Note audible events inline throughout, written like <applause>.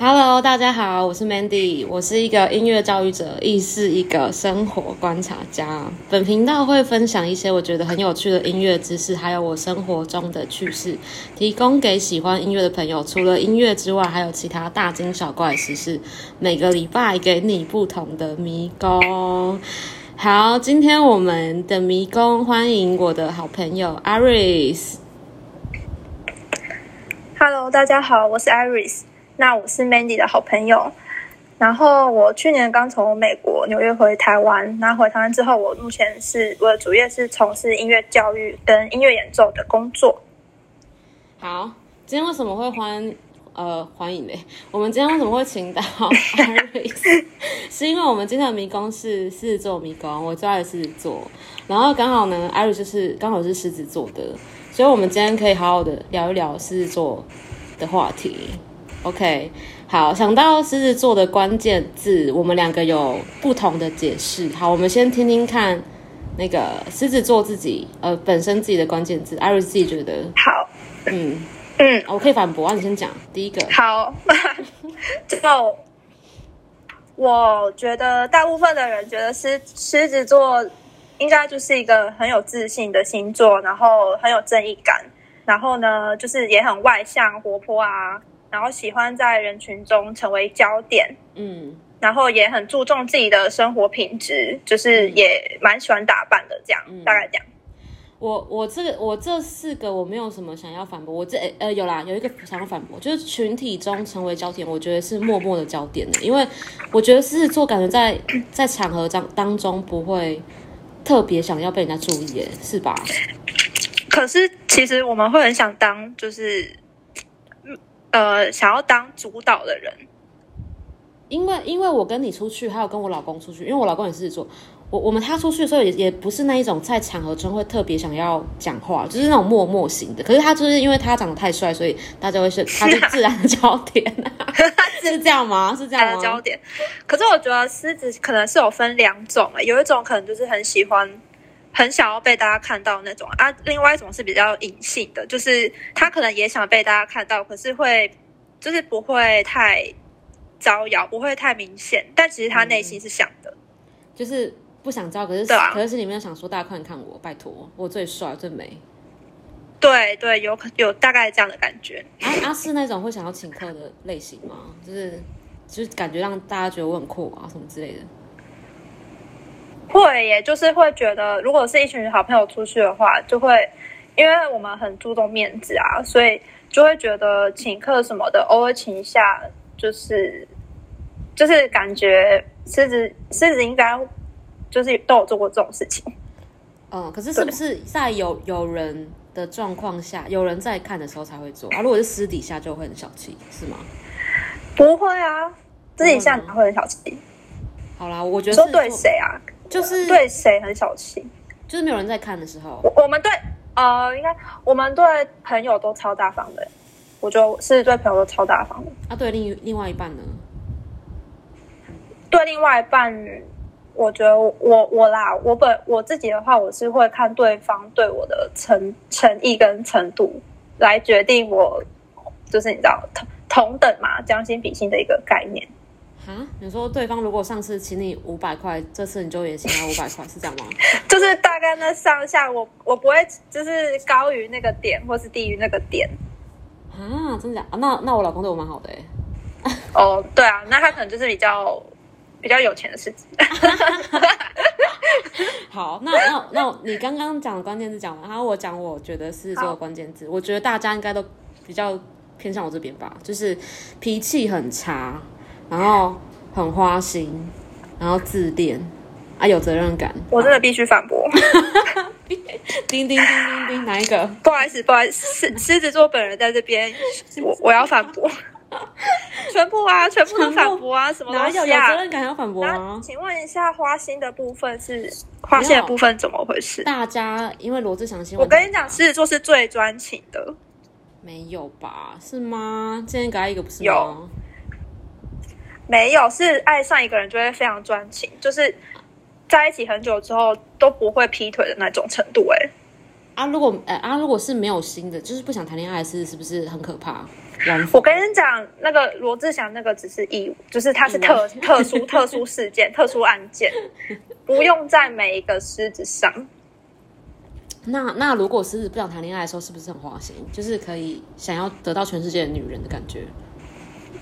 Hello，大家好，我是 Mandy，我是一个音乐教育者，亦是一个生活观察家。本频道会分享一些我觉得很有趣的音乐知识，还有我生活中的趣事，提供给喜欢音乐的朋友。除了音乐之外，还有其他大惊小怪的事事。每个礼拜给你不同的迷宫。好，今天我们的迷宫欢迎我的好朋友 Iris。Hello，大家好，我是 Iris。那我是 Mandy 的好朋友。然后我去年刚从美国纽约回台湾，然后回台湾之后，我目前是我的主业是从事音乐教育跟音乐演奏的工作。好，今天为什么会欢呃欢迎嘞？我们今天为什么会请到 <laughs> Iris？<laughs> 是因为我们今天的迷宫是狮子座迷宫，我最爱的狮子座，然后刚好呢，Iris 就是刚好是狮子座的，所以我们今天可以好好的聊一聊狮子座的话题。OK，好，想到狮子座的关键字，我们两个有不同的解释。好，我们先听听看那个狮子座自己呃本身自己的关键字，Iris 自己觉得，好，嗯，嗯，我可以反驳啊，你先讲第一个。好，<laughs> 就我觉得大部分的人觉得狮狮子座应该就是一个很有自信的星座，然后很有正义感，然后呢，就是也很外向、活泼啊，然后喜欢在人群中成为焦点，嗯然后也很注重自己的生活品质，就是也蛮喜欢打扮的，这样、嗯大概这样。我我这个我这四个我没有什么想要反驳，我这呃有啦，有一个想要反驳，就是群体中成为焦点，我觉得是默默的焦点的，因为我觉得狮子座感觉在在场合当当中不会特别想要被人家注意，耶，是吧？可是其实我们会很想当，就是呃，想要当主导的人。因为因为我跟你出去，还有跟我老公出去，因为我老公也是狮子座，我我们他出去的时候也也不是那一种在场合中会特别想要讲话，就是那种默默型的。可是他就是因为他长得太帅，所以大家会是 <laughs> 他是自然的焦点、啊，<laughs> 是这样吗？是这样吗？的焦点。可是我觉得狮子可能是有分两种、欸，有一种可能就是很喜欢、很想要被大家看到那种啊，另外一种是比较隐性的，就是他可能也想被大家看到，可是会就是不会太招摇，不会太明显，但其实他内心是想的。就是不想招，可是、可是心里面想说，大家快点看我，拜托，我最帅最美。对对，有可有大概这样的感觉。阿阿是那种会想要请客的类型吗？就是就是感觉让大家觉得我很酷啊，什么之类的。会耶，就是会觉得，如果是一群好朋友出去的话，就会因为我们很注重面子啊，所以就会觉得请客什么的，偶尔请一下，就是就是感觉狮子狮子应该就是都有做过这种事情。嗯，可是是不是在有有人的状况下，有人在看的时候才会做啊？如果是私底下就会很小气，是吗？不会啊，私底下哪会很小气？好啦，我觉得说对谁啊？就是对谁很小气？就是没有人在看的时候，我我们对呃，应该我们对朋友都超大方的。我觉得狮子对朋友都超大方的。啊，对另另外一半呢？对另外一半，我觉得我我啦，我本我自己的话，我是会看对方对我的诚诚意跟程度来决定我，就是你知道同同等嘛，将心比心的一个概念。哈，你说对方如果上次请你五百块，这次你就也请他五百块，是这样吗？<laughs> 就是大概那上下，我我不会就是高于那个点，或是低于那个点。啊，真的假？啊、那那我老公对我蛮好的哎。<laughs> 哦，对啊，那他可能就是比较比较有钱的狮子。<laughs> 好，那那那你刚刚讲的关键字讲完，然后我讲我觉得狮子座的好关键字，我觉得大家应该都比较偏向我这边吧，就是脾气很差，然后很花心，然后自恋啊，有责任感。我真的必须反驳，<laughs> 叮叮叮叮叮，哪一个？不好意思，不好意思，狮狮子座本人在这边，<laughs> 我我要反驳，<laughs> 全部啊，全部都反驳啊，什么哪有有东西啊责？任感要反驳那啊？请问一下，花心的部分是花心的部分怎么回事？大家因为罗志祥新闻，我跟你讲，狮子座是最专情的，没有吧？是吗？今天给他一个不是吗？有没有是爱上一个人就会非常专情，就是在一起很久之后都不会劈腿的那种程度、欸。啊，如果呃啊，如果是没有心的，就是不想谈恋爱，是是不是很可怕？我跟你讲，那个罗志祥那个只是义务，就是他是特 <laughs> 特殊特殊事件、特殊案件，不用在每一个狮子上。那那如果狮子不想谈恋爱的时候，是不是很花心？就是可以想要得到全世界的女人的感觉，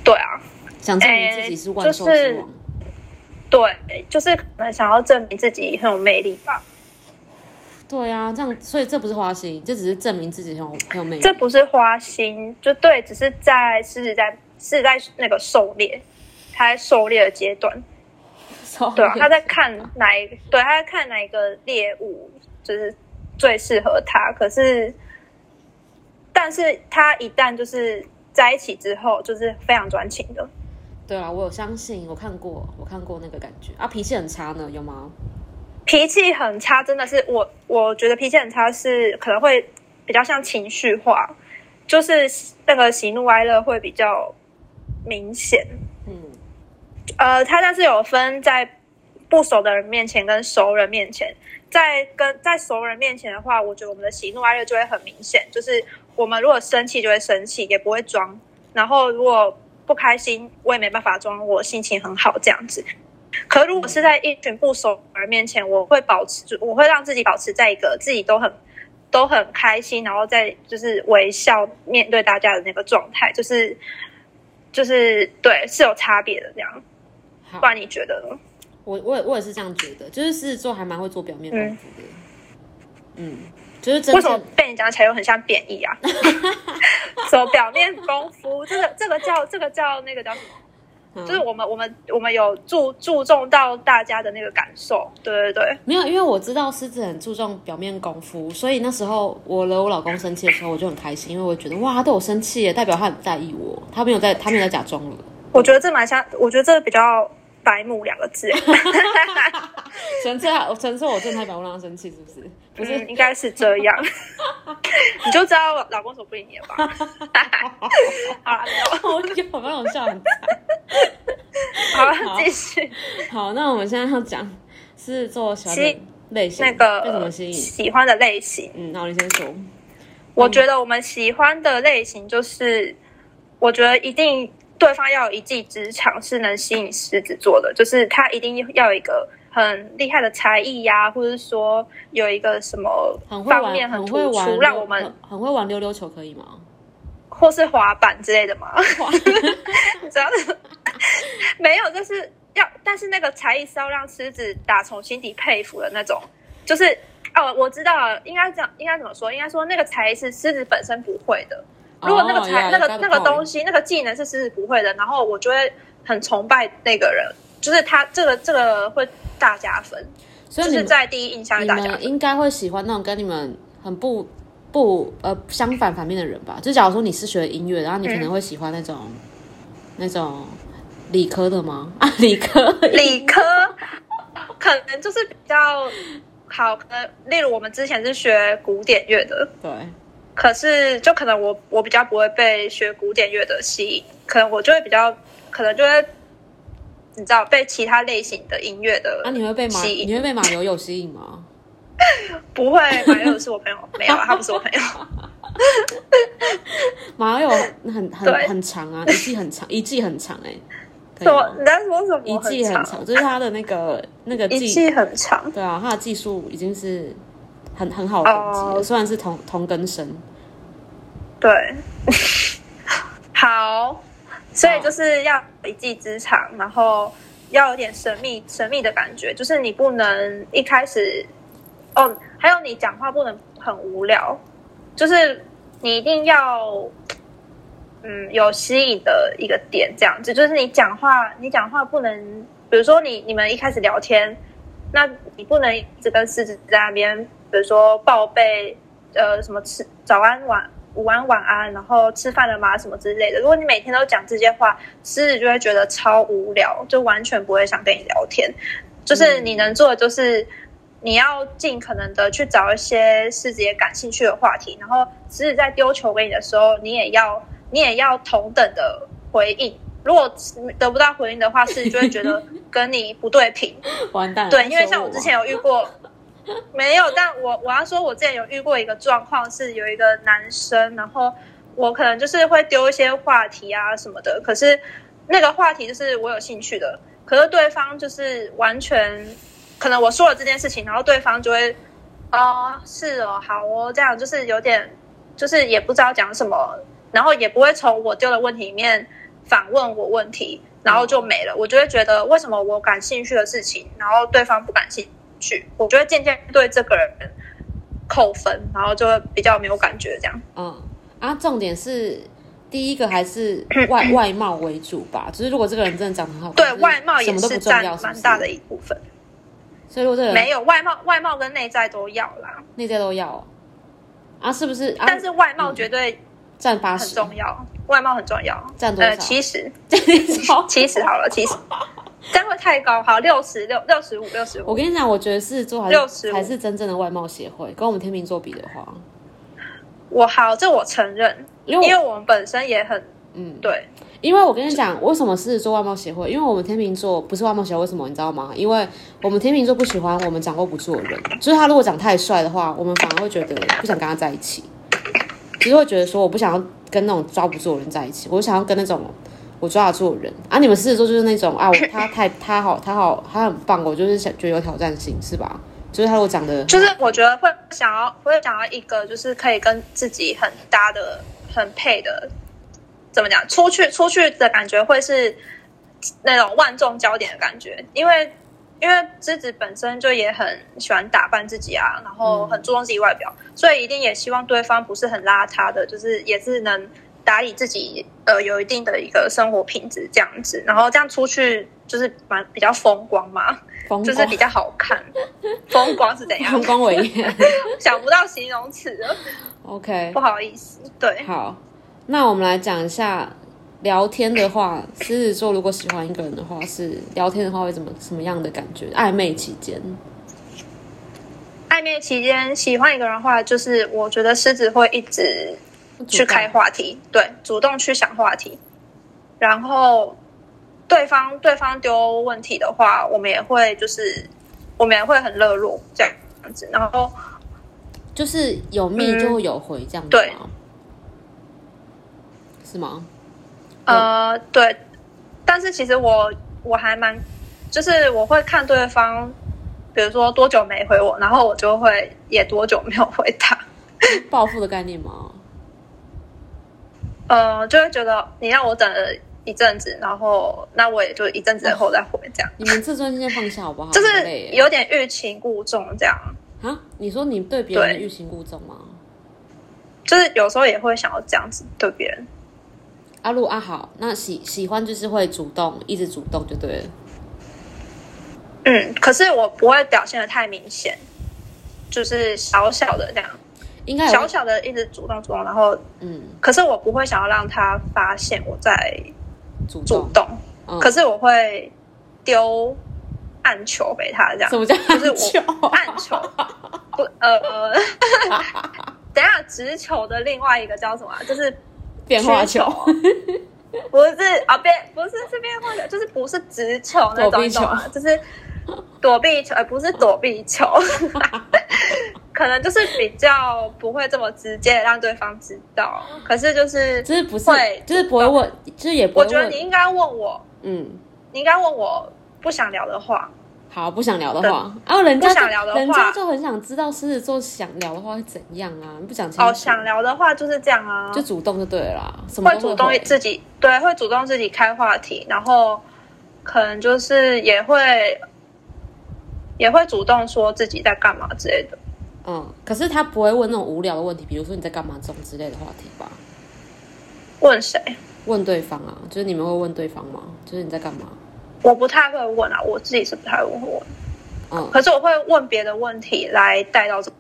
对啊，想证明自己是万兽之王。对，就是可能想要证明自己很有魅力吧。对啊，这样，所以这不是花心，这只是证明自己很有很有魅力。这不是花心，就对，只是在狮子在是在那个狩猎，他在狩猎的阶段，对啊，他在看哪一对，他在看哪一个猎物就是最适合他。可是，但是他一旦就是在一起之后，就是非常专情的。对啊，我有相信，我看过，我看过那个感觉啊，脾气很差呢，有吗？脾气很差，真的是我，我觉得脾气很差是可能会比较像情绪化，就是那个喜怒哀乐会比较明显。嗯，呃，他但是有分在不熟的人面前跟熟人面前，在跟在熟人面前的话，我觉得我们的喜怒哀乐就会很明显，就是我们如果生气就会生气，也不会装，然后如果不开心，我也没办法装我心情很好这样子。可如果是在一群不熟人面前，我会保持，我会让自己保持在一个自己都很都很开心，然后在就是微笑面对大家的那个状态，就是就是对是有差别的这样。不然你觉得呢？我我也我也是这样觉得，就是狮子座还蛮会做表面功夫的。嗯，就是为什么被你讲起来又很像贬义啊？<laughs> <laughs> 什么表面功夫？这个这个叫这个叫那个叫什么？就是我们我们我们有注注重到大家的那个感受，对对对，没有，因为我知道狮子很注重表面功夫，所以那时候我惹我老公生气的时候，我就很开心，因为我觉得哇，他对我生气耶，代表他很在意我，他没有在，他没有在假装了。我觉得这蛮像，我觉得这比较白目两个字，纯粹纯粹我正太白目让他生气，是不是？不是，应该是这样，<laughs> 你就知道老公手不理你了吧？<laughs> 好了，我有，我那种笑很惨。好，继续。好，那我们现在要讲是做喜欢类型，那个怎么吸引喜欢的类型？嗯，那你先说。我觉得我们喜欢的类型就是，我觉得一定对方要有一技之长，是能吸引狮子座的，就是他一定要有一个。很厉害的才艺呀，或者是说有一个什么方面很突出，让我们很会玩溜溜球，可以吗？或是滑板之类的吗？你知道没有，就是要，但是那个才艺是要让狮子打从心底佩服的那种。就是哦，我知道了，应该这样，应该怎么说？应该说那个才艺是狮子本身不会的。如果那个才那个那个东西那个技能是狮子不会的，然后我就会很崇拜那个人，就是他这个这个会。大加分，所以是在第一印象，你们应该会喜欢那种跟你们很不不呃相反反面的人吧？就假如说你是学音乐，然后你可能会喜欢那种那种理科的吗？啊，理科，理科可能就是比较好。可能例如我们之前是学古典乐的，对。可是就可能我我比较不会被学古典乐的吸引，可能我就会比较可能就会。你知道被其他类型的音乐的，那你会被马你会被马友友吸引吗？<laughs> 不会，马友友是我朋友，<laughs> 没有，他不是我朋友。<laughs> 马友友很很很长啊，一季很长，一季很长哎。什么？你在说什么？一季很长，就是他的那个那个一季很长。对啊，他的技术已经是很很好的，虽然是同同根生。对，<laughs> 好。所以就是要一技之长，然后要有点神秘神秘的感觉，就是你不能一开始哦，还有你讲话不能很无聊，就是你一定要嗯有吸引的一个点，这样子就是你讲话你讲话不能，比如说你你们一开始聊天，那你不能一直跟狮子在那边，比如说报备呃什么吃早安晚。午安晚安，然后吃饭了吗？什么之类的。如果你每天都讲这些话，狮子就会觉得超无聊，就完全不会想跟你聊天。就是你能做的，就是你要尽可能的去找一些狮子也感兴趣的话题，然后狮子在丢球给你的时候，你也要你也要同等的回应。如果得不到回应的话，狮子就会觉得跟你不对频，<laughs> 完蛋。对，因为像我之前有遇过。<laughs> <laughs> 没有，但我我要说，我之前有遇过一个状况，是有一个男生，然后我可能就是会丢一些话题啊什么的，可是那个话题就是我有兴趣的，可是对方就是完全可能我说了这件事情，然后对方就会哦是哦好哦这样，就是有点就是也不知道讲什么，然后也不会从我丢的问题里面反问我问题，然后就没了。我就会觉得为什么我感兴趣的事情，然后对方不感兴趣，我就会渐渐对这个人扣分，然后就会比较没有感觉这样。嗯，啊，重点是第一个还是 <clears throat> 外外貌为主吧，就是如果这个人真的长得很好看，对外貌也都是占蛮大的一部分。所以如果这个人没有外貌，外貌跟内在都要啦，内在都要哦啊，是不是？啊、但是外貌绝对八十，重要，外貌很重要。占多少？呃，七十，<laughs> 超七十好了，七十，这样会太高。好，六十六，六十五，六十五。我跟你讲，我觉得狮子座还65是还是真正的外貌协会，跟我们天秤座比的话，我好，这我承认，因为因为我们本身也很嗯，对，因为我跟你讲，为什么狮子座外貌协会？因为我们天秤座不是外貌协会，为什么你知道吗？因为我们天秤座不喜欢我们掌握不住的人，就是他如果长太帅的话，我们反而会觉得不想跟他在一起，就是会觉得说我不想要跟那种抓不住的人在一起，我想要跟那种我抓得住人。啊，你们狮子座就是那种啊，我他太他好他好他很棒，我就是想觉得有挑战性，是吧？就是他如果长得就是我觉得会想要会想要一个就是可以跟自己很搭的、很配的，怎么讲？出去出去的感觉会是那种万众焦点的感觉，因为因为狮子本身就也很喜欢打扮自己啊，然后很注重自己外表，所以一定也希望对方不是很邋遢的，就是也是能打理自己，呃，有一定的一个生活品质这样子，然后这样出去就是蛮比较风光嘛，风光就是比较好看。<laughs> 风光是怎样风？光伟业。想不到形容词了，OK，不好意思。对，好，那我们来讲一下聊天的话，狮子座如果喜欢一个人的话，是聊天的话会怎么什么样的感觉？暧昧期间，暧昧期间喜欢一个人的话，就是我觉得狮子会一直去开话题，对，主动去想话题，然后对方对方丢问题的话，我们也会就是我们也会很热络这样子，然后就是有密就会有回这样子对？是吗？呃对，但是其实我我还蛮就是我会看对方。比如说多久没回我，然后我就会也多久没有回他。<laughs> 报复的概念吗？呃，就会觉得你让我等了一阵子，然后那我也就一阵子后再回，这样你们自尊心放下好不好？<laughs> 就是有点欲擒故纵，这样啊？你说你对别人欲擒故纵吗？就是有时候也会想要这样子对别人。阿路阿好，那喜喜欢就是会主动，一直主动就对了。嗯，可是我不会表现的太明显，就是小小的这样，应该小小的一直主动主动，然后嗯可是我不会想要让他发现我在主动，主动，嗯可是我会丢暗球给他这样什。么叫就是球？我暗球，不呃，<laughs> 等下直球的另外一个叫什么啊？就是变化球，不是啊变不是是变化球，就是不是直球那种，你懂吗？就是躲避球，呃，不是躲避球，<laughs> 可能就是比较不会这么直接让对方知道，可是就是就是不是会，就是不会问，就是也不会我觉得。你应该问我，嗯，你应该问我不想聊的话，好，不想聊的话，啊，人家不想聊的话。人家就很想知道狮子座想聊的话会怎样啊？你不讲清楚，哦，想聊的话就是这样啊，就主动就对了啦，什么会主动自己对，会主动自己开话题，然后可能就是也会也会主动说自己在干嘛之类的。嗯，可是他不会问那种无聊的问题，比如说你在干嘛这种之类的话题吧？问谁？问对方啊，就是你们会问对方吗？就是你在干嘛？我不太会问啊，我自己是不太会问，嗯，可是我会问别的问题来带到这。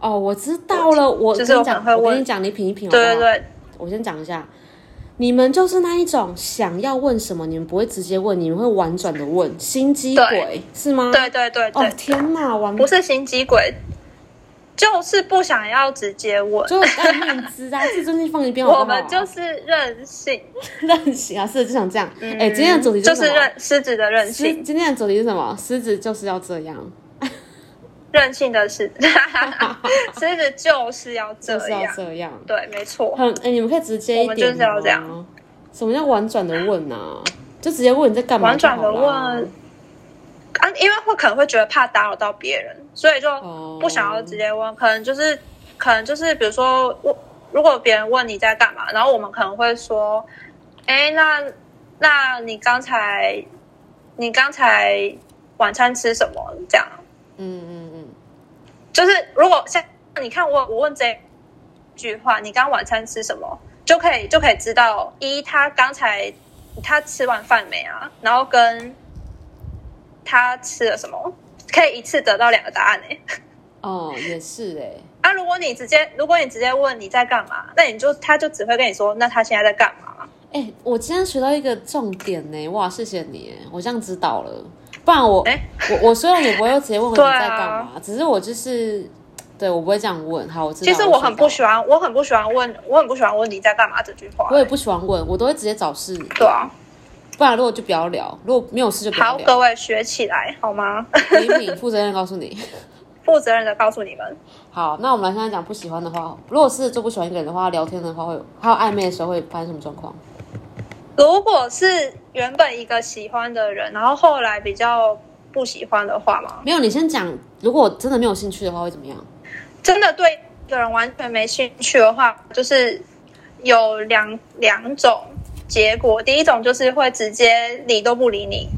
哦，我知道了，我就是我跟你讲，你讲，你品一品好不好，对对对，我先讲一下，你们就是那一种想要问什么，你们不会直接问，你们会婉转的问，心机鬼是吗？对对对对，哦天哪，完不是心机鬼，就是不想要直接问。就爱面子啊，<laughs> 自尊心放一边好好，我们就是任性，<laughs> 任性啊，是就想这样。哎、今天的主题嗯就是任狮子的任性。今天的主题是什么？狮子就是要这样。<laughs> 任性的狮子，狮子就是要这就是要样，这样。对，没错。很哎、你们可以直接一点我们就是要这样吗。什么叫婉转的问啊？就直接问你在干嘛婉转的问，啊，因为会可能会觉得怕打扰到别人，所以就哦不想要直接问，可能就是可能就是比如说我如果别人问你在干嘛，然后我们可能会说，哎，那那你刚才你刚才晚餐吃什么？这样嗯嗯嗯，就是如果像你看我我问这句话，你刚晚餐吃什么，就可以就可以知道一他刚才他吃完饭没啊，然后跟他吃了什么，可以一次得到两个答案诶、哦，也是哎、啊，如果你直接如果你直接问你在干嘛，那你就他就只会跟你说，那他现在在干嘛？哎、我今天学到一个重点呢，哇，谢谢你哎，我这样知道了。不然我、哎我我虽然也不会直接问你在干嘛，只是我就是对我不会这样问。好，我知道。其实我很不喜欢，欢，我很不喜欢问，我很不喜欢问你在干嘛这句话、我也不喜欢问，我都会直接找事。对啊，不然如果就不要聊，如果没有事就不要好，各位学起来好吗？李敏负责任告诉你。<laughs> 负责任的告诉你们。好，那我们来现在讲不喜欢的话。如果是就不喜欢一个人的话，聊天的话会有，还有暧昧的时候会发生什么状况？如果是原本一个喜欢的人，然后后来比较不喜欢的话嘛，没有，你先讲。如果真的没有兴趣的话，会怎么样？真的对一个人完全没兴趣的话，就是有两两种结果。第一种就是会直接理都不理你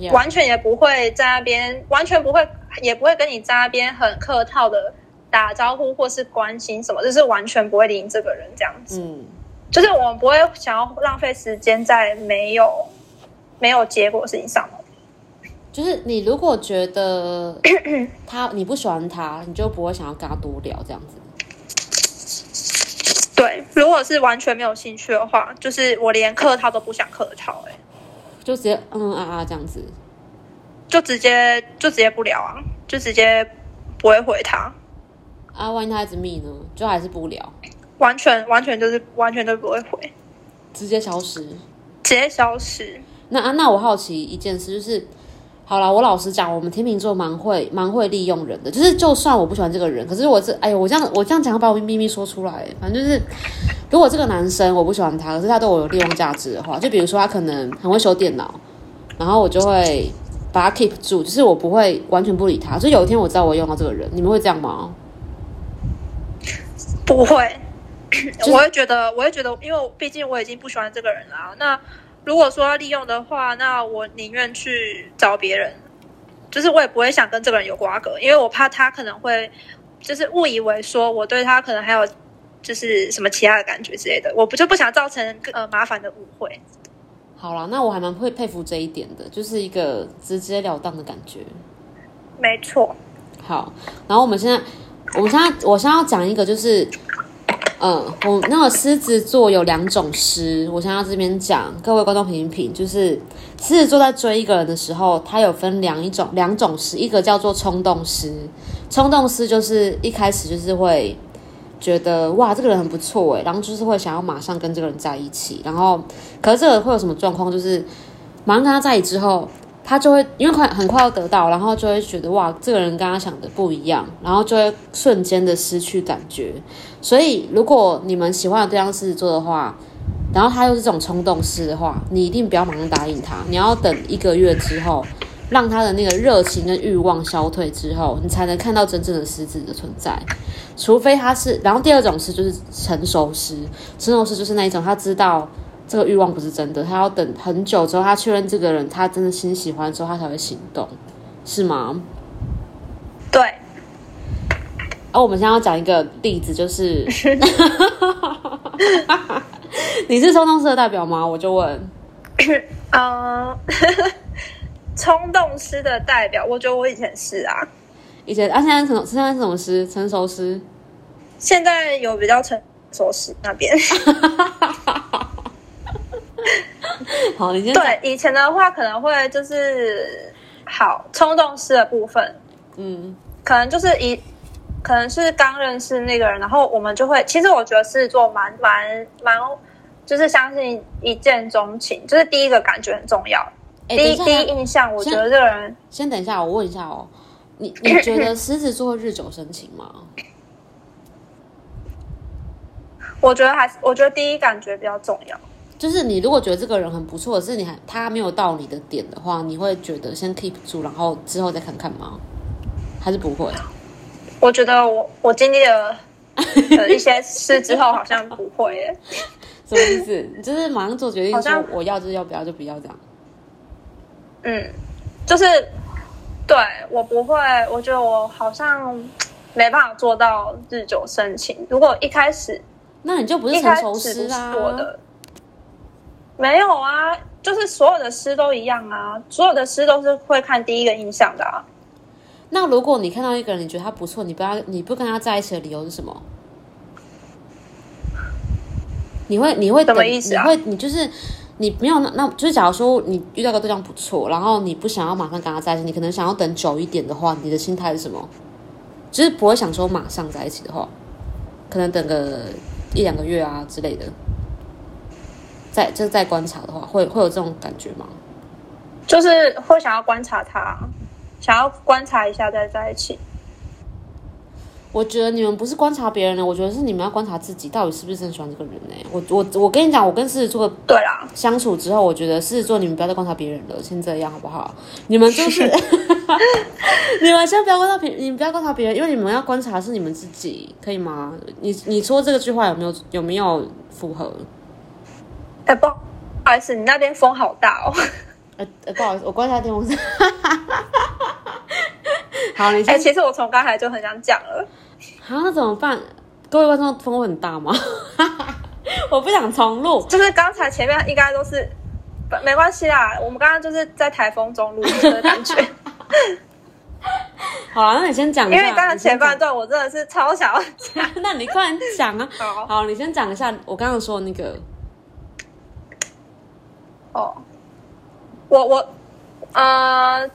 Yeah 完全也不会在那边，完全不会，也不会跟你在那边很客套的打招呼或是关心什么，就是完全不会理你这个人这样子。嗯，就是我们不会想要浪费时间在没有没有结果的事情上嘛。就是你如果觉得他你不喜欢他，你就不会想要跟他多聊这样子。对，如果是完全没有兴趣的话，就是我连客套都不想客套、欸，就直接嗯嗯啊啊这样子。就直接就直接不聊啊，就直接不会回他，啊，万一他一直密呢，就还是不聊，完全完全就是完全都不会回，直接消失。直接消失。那啊，那我好奇一件事，就是好了，我老实讲，我们天秤座蛮会蛮会利用人的，就是就算我不喜欢这个人，可是我这哎呦，我这样我这样讲要把我秘密说出来，反正就是如果这个男生我不喜欢他，可是他对我有利用价值的话，就比如说他可能很会修电脑，然后我就会把他 keep 住，就是我不会完全不理他，就有一天我知道我用到这个人，你们会这样吗？不会，我会觉得，我会觉得，因为我毕竟我已经不喜欢这个人了啊。那如果说要利用的话，那我宁愿去找别人，就是我也不会想跟这个人有瓜葛，因为我怕他可能会就是误以为说我对他可能还有就是什么其他的感觉之类的，我不就不想造成呃麻烦的误会。好了，那我还蛮会佩服这一点的，就是一个直截了当的感觉。没错，好，然后我们现在，我们现在，我现在要讲一个，就是，嗯，我那个狮子座有两种狮，我想要这边讲，各位观众评一评，就是狮子座在追一个人的时候，他有分两种两种狮，一个叫做冲动狮，冲动狮就是一开始就是会觉得哇这个人很不错诶，然后就是会想要马上跟这个人在一起，然后可是这个会有什么状况？就是马上跟他在一起之后，他就会因为快很快要得到，然后就会觉得哇，这个人跟他想的不一样，然后就会瞬间的失去感觉。所以，如果你们喜欢的对象是狮子座的话，然后他又是这种冲动式的话，你一定不要马上答应他，你要等一个月之后，让他的那个热情跟欲望消退之后，你才能看到真正的狮子的存在。除非他是，然后第二种是就是成熟狮，成熟狮就是那一种他知道。这个欲望不是真的，他要等很久之后，他确认这个人他真的心喜欢之后，他才会行动，是吗？对，而、我们现在要讲一个例子，就是 <laughs> 你是冲动式的代表吗？我就问，嗯 <laughs> <laughs> 冲动师的代表，我觉得我以前是啊，以前啊，现在成现在是什么师？成熟师？现在有比较成熟师那边。<laughs> 好，你先对，以前的话可能会就是好冲动式的部分，嗯，可能就是一，可能是刚认识那个人，然后我们就会，其实我觉得狮子座蛮蛮蛮，就是相信一见钟情，就是第一个感觉很重要。哎，第一第一，印象，我觉得这个人先等一下，我问一下哦。你 <laughs> 你觉得狮子座日久生情吗？我觉得还是，我觉得第一感觉比较重要。就是你如果觉得这个人很不错，是你还他没有到你的点的话，你会觉得先 keep 住，然后之后再看看吗？还是不会？我觉得我我经历了呃 <laughs> 一些事之后，好像不会耶。什么意思？你就是马上做决定，说我要就是要，不要就不要这样。嗯，就是对我不会，我觉得我好像没办法做到日久生情。如果一开始那你就不是一成熟开始不是师啊？我的，没有啊，就是所有的诗都一样啊，所有的诗都是会看第一个印象的啊。那如果你看到一个人，你觉得他不错，你不要你不跟他在一起的理由是什么？你会你会什么等意思啊你会你就是你没有那那就是假如说你遇到个对象不错，然后你不想要马上跟他在一起，你可能想要等久一点的话，你的心态是什么？就是不会想说马上在一起的话，可能等个一两个月啊之类的，再就是再观察的话，会会有这种感觉吗？就是会想要观察他，想要观察一下再在一起。我觉得你们不是观察别人呢，我觉得是你们要观察自己，到底是不是真的喜欢这个人呢？我我我跟你讲，我跟狮子座对啦，相处之后，我觉得狮子座你们不要再观察别人了，先这样好不好？你们就是 <laughs> 你们先不要观察别，你们不要观察别人，因为你们要观察是你们自己，可以吗？你你说这个句话有没有有没有符合？哎、不好意思，你那边风好大哦。<laughs> 呃呃，不好意思，我关一下电风扇。<laughs> 好，你哎、先。其实我从刚才就很想讲了。好，那怎么办？各位观众，风会很大吗？<laughs> 我不想重录。就是刚才前面应该都是，不没关系啦，我们刚刚就是在台风中录音的感觉，好了，那你先讲一下。因为刚才前半段我真的是超想要讲。讲，那你快点讲啊！好好，你先讲一下我刚刚说的那个。哦，我我呃，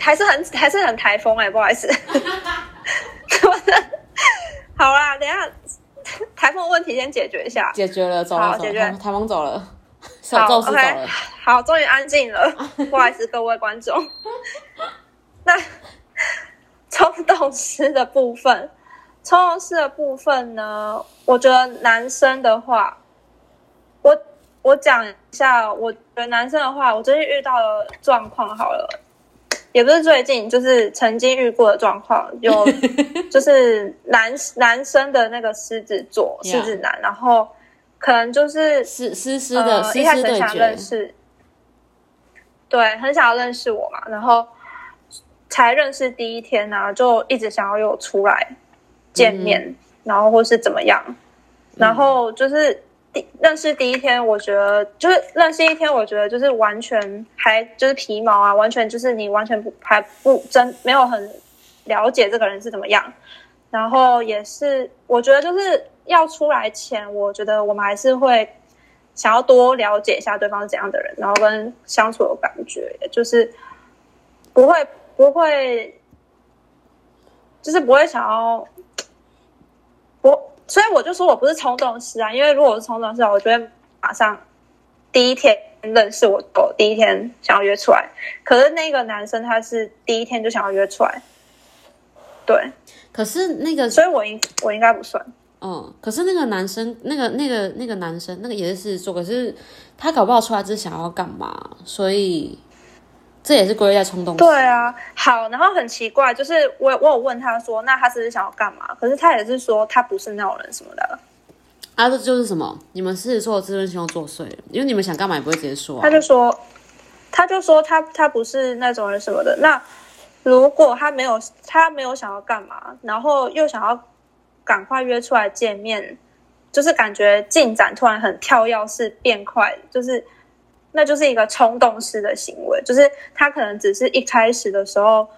还是很还是很台风哎、不好意思。<laughs> 好啦，等一下台风问题先解决一下。解决了，走了，好解决台台风走了，手好宙斯走，OK，了。好，终于安静了，<laughs> 不好意思各位观众。那冲动式的部分，冲动式的部分呢，我觉得男生的话，我我讲一下，我觉得男生的话，我最近遇到的状况好了。也不是最近，就是曾经遇过的状况，有 <laughs> 就是男男生的那个狮子座狮子男，然后可能就是狮狮狮的一开始很想认决，识，对，很想要认识我嘛，然后才认识第一天呢、就一直想要约我出来见面，嗯然后或是怎么样，然后就是第认识第一天，我觉得就是认识一天，我觉得就是完全还就是皮毛啊，完全就是你完全不还不真没有很了解这个人是怎么样，然后也是我觉得就是要出来前，我觉得我们还是会想要多了解一下对方是怎样的人，然后跟相处的感觉，就是不会不会，就是不会想要我，所以我就说我不是冲动师啊，因为如果我是冲动师，我就会马上第一天认识我，狗第一天想要约出来。可是那个男生他是第一天就想要约出来，对，可是那个所以我应我应该不算。嗯，可是那个男生，那个那个那个男生，那个也是狮子座，可是他搞不好出来只是想要干嘛，所以这也是归类在冲动。对，啊，好，然后很奇怪，就是我我有问他说，那他是不是想要干嘛？可是他也是说他不是那种人什么的，啊，这就是什么？你们狮子座自尊心又作祟了，因为你们想干嘛也不会直接说、啊。他就说，他就说他他不是那种人什么的。那如果他没有他没有想要干嘛，然后又想要赶快约出来见面，就是感觉进展突然很跳跃式变快，就是那就是一个冲动式的行为，就是他可能只是一开始的时候，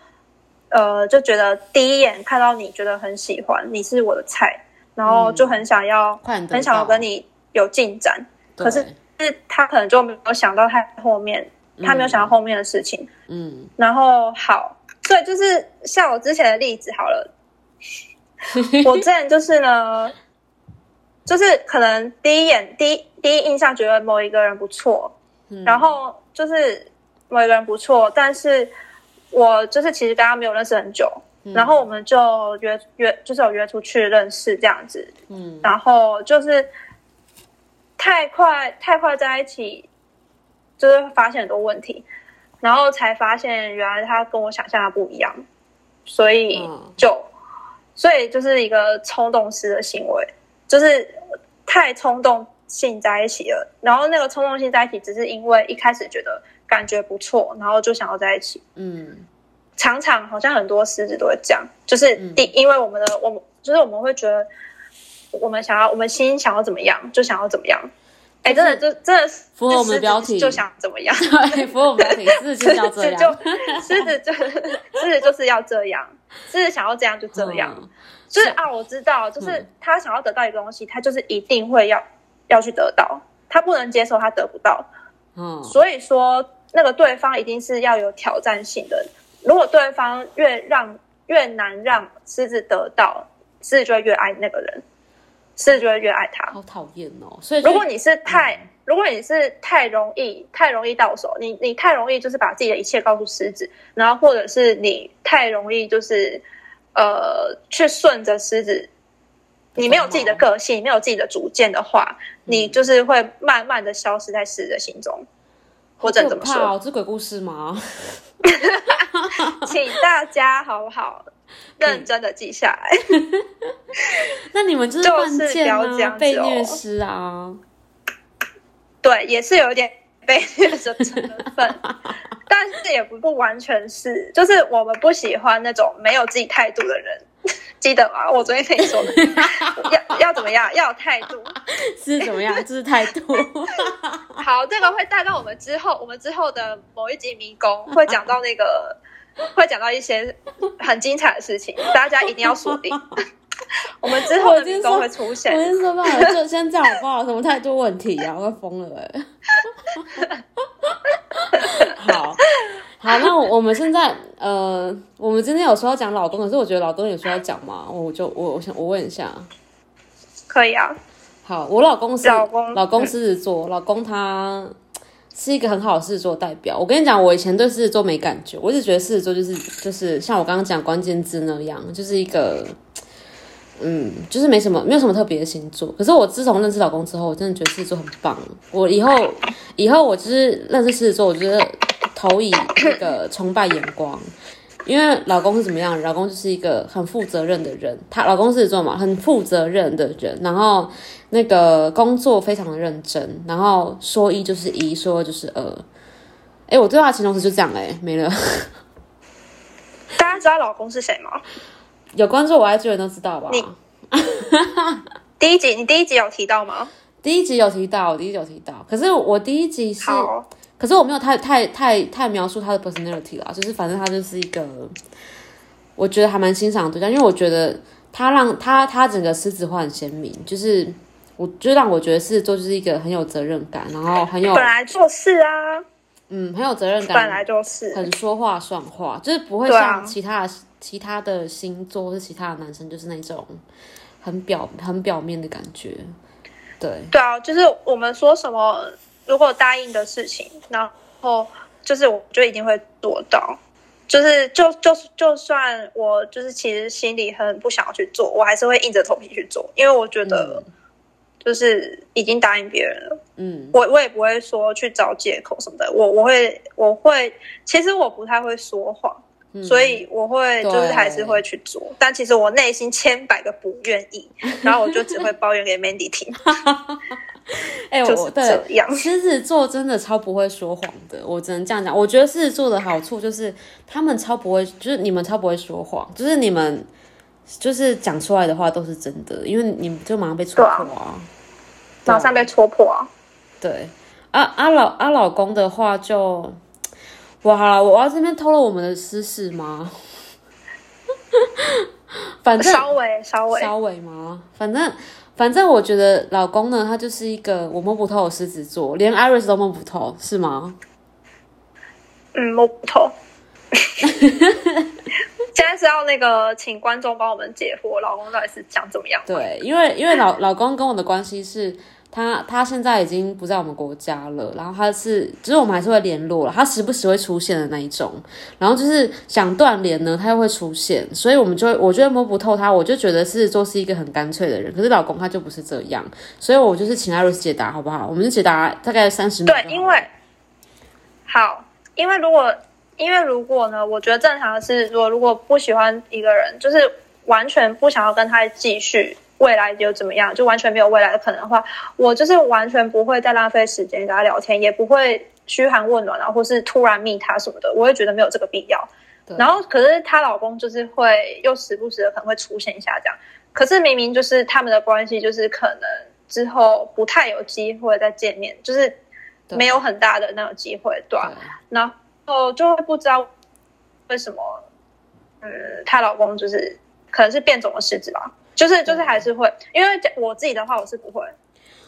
呃，就觉得第一眼看到你觉得很喜欢，你是我的菜，然后就很想要、很想要跟你有进展。可是是他可能就没有想到他后面，他没有想到后面的事情。嗯，然后好，对，就是像我之前的例子好了，<laughs> 我之前就是呢，就是可能第一眼第一第一印象觉得某一个人不错，嗯。然后就是某一个人不错，但是我就是其实跟他没有认识很久，然后我们就约约，就是有约出去认识这样子，嗯。然后就是太快太快在一起，就是发现很多问题，然后才发现原来他跟我想象的不一样，所以嗯。就、所以就是一个冲动式的行为，就是太冲动性在一起了，然后那个冲动性在一起，只是因为一开始觉得感觉不错，然后就想要在一起。嗯。常常好像很多狮子都会这样，就是嗯。第、因为我们的我们就是我们会觉得我们想要我们心想要怎么样就想要怎么样，哎、真的就真的是符合我们的标题就想怎么样，对，符合我们的体质就是要这狮子样，就狮子就狮子就是要这样，狮子想要这样就这样，嗯。就是啊，我知道，就是嗯。他想要得到一个东西，他就是一定会要要去得到，他不能接受他得不到，嗯所以说那个对方一定是要有挑战性的。如果对方越让越难让狮子得到，狮子就会越爱那个人，狮子就会越爱他。好讨厌哦。所以如果你是太，如果你是太容易太容易到手，你你太容易就是把自己的一切告诉狮子，然后或者是你太容易就是呃去顺着狮子，你没有自己的个性，你没有自己的主见的话，你就是会慢慢的消失在世人的心中。或者怎么说，这鬼故事吗？<laughs> <laughs> 请大家好不好认真的记下来。<laughs> 那你们就是就是犯贱啊，不要这样子被哦虐尸啊！对，也是有一点被虐的成分，但是也不不完全是，就是我们不喜欢那种没有自己态度的人。记得吗？我昨天跟你说的，<laughs> 要要怎么样？要有态度。<laughs> 是怎么样？这是态度。<laughs> 好，这个会带到我们之后，我们之后的某一集迷宫会讲到那个，会讲到一些很精彩的事情，大家一定要锁定。我们之后的迷宫会出现我。先说吧，就先这样好不好？什么态度问题啊？我快疯了哎、好好，那我我们现在呃，我们今天有说要讲老公，可是我觉得老公有需要讲嘛，我就我我想我问一下。可以啊，好，我老公是老公老公狮子座，老公他是一个很好的狮子座代表。我跟你讲，我以前对狮子座没感觉，我一直觉得狮子座就是就是像我刚刚讲关键字那样，就是一个嗯，就是没什么没有什么特别的星座。可是我自从认识老公之后，我真的觉得狮子座很棒。我以后以后我就是认识狮子座，我觉得投以那个崇拜眼光。因为老公是怎么样？老公就是一个很负责任的人，他老公是狮子座嘛，很负责任的人，然后那个工作非常的认真，然后说一就是一，说二就是二。哎，我对他的形容词就这样哎，没了。大家知道老公是谁吗？有关注我 IG 的人都知道吧？你第一集你第一集有提到吗？第一集有提到，第一集有提到，可是我第一集是，好，可是我没有太太太太描述他的 personality 啦，就是反正他就是一个，我觉得还蛮欣赏的对象，因为我觉得他让他他整个狮子化很鲜明，就是我就让我觉得狮子座就是一个很有责任感，然后很有本来做事啊，嗯很有责任感本，来就是。很说话算话，就是不会像其他的、其他的星座或是其他的男生，就是那种很表很表面的感觉。对，对啊，就是我们说什么，如果答应的事情，然后就是我就一定会做到。就是就就就算我就是其实心里很不想要去做，我还是会硬着头皮去做，因为我觉得就是已经答应别人了，嗯。我我也不会说去找借口什么的，我我会我会，其实我不太会说谎，嗯。所以我会就是还是会去做，但其实我内心千百个不愿意，然后我就只会抱怨给 Mandy 听，<laughs> <laughs> 哎、就是我对。<laughs> 狮子座真的超不会说谎的，我只能这样讲。我觉得狮子座的好处就是他们超不会，就是你们超不会说谎，就是你们就是讲出来的话都是真的，因为你们就马上被戳破啊。马上被戳破啊！对，啊啊老啊老公的话就，哇，好了，我要这边透露我们的私事吗？<laughs> 反正稍微稍微，稍微吗？反正反正我觉得老公呢，他就是一个我摸不透的狮子座，连 Iris 都摸不透，是吗？嗯，摸不透。现在是要那个请观众帮我们解惑，老公到底是想怎么样？对，因为因为老老公跟我的关系是，他他现在已经不在我们国家了，然后他是，就是我们还是会联络了，他时不时会出现的那一种，然后就是想断联呢，他又会出现，所以我们就会，我觉得摸不透他，我就觉得狮子座是一个很干脆的人，可是老公他就不是这样，所以我就是请艾瑞斯解答好不好？我们就解答大概三十秒。对，因为好，因为如果因为如果呢，我觉得正常的是，如果如果不喜欢一个人，就是完全不想要跟他继续。未来有怎么样，就完全没有未来的可能的话，我就是完全不会再浪费时间跟他聊天，也不会嘘寒问暖啊，或是突然密他什么的，我会觉得没有这个必要。然后，可是她老公就是会又时不时的可能会出现一下这样，可是明明就是他们的关系就是可能之后不太有机会再见面，就是没有很大的那种机会，对。然后就会不知道为什么，嗯，她老公就是可能是变种的狮子吧。就是就是还是会，因为我自己的话我是不会。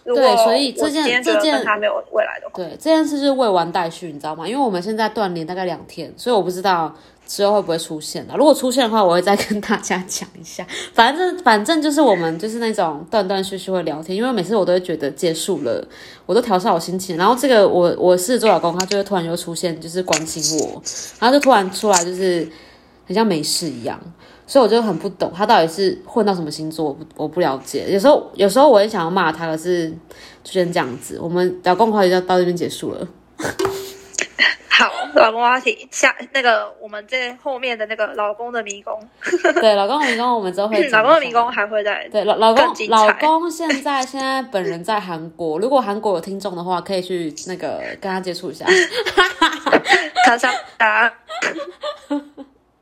对，所以这件这件他没有未来的话，对这件事是未完待续，你知道吗？因为我们现在断联大概两天，所以我不知道之后会不会出现的。如果出现的话，我会再跟大家讲一下。反正反正就是我们就是那种断断续续会聊天，因为每次我都会觉得结束了，我都调试好心情。然后这个我我是做老公，他就会突然又出现，就是关心我，然后就突然出来，就是很像没事一样。所以我就很不懂他到底是混到什么星座，我不我不了解。有时候有时候我也想要骂他，可是就先这样子。我们老公话题就到这边结束了。<laughs> 好，老公话题下那个我们这后面的那个老公的迷宫。<laughs> <laughs> 对，老公的迷宫我们之后会。老公的迷宫还会在。对，老老公老公现在现在本人在韩国，如果韩国有听众的话，可以去那个跟他接触一下。他想打。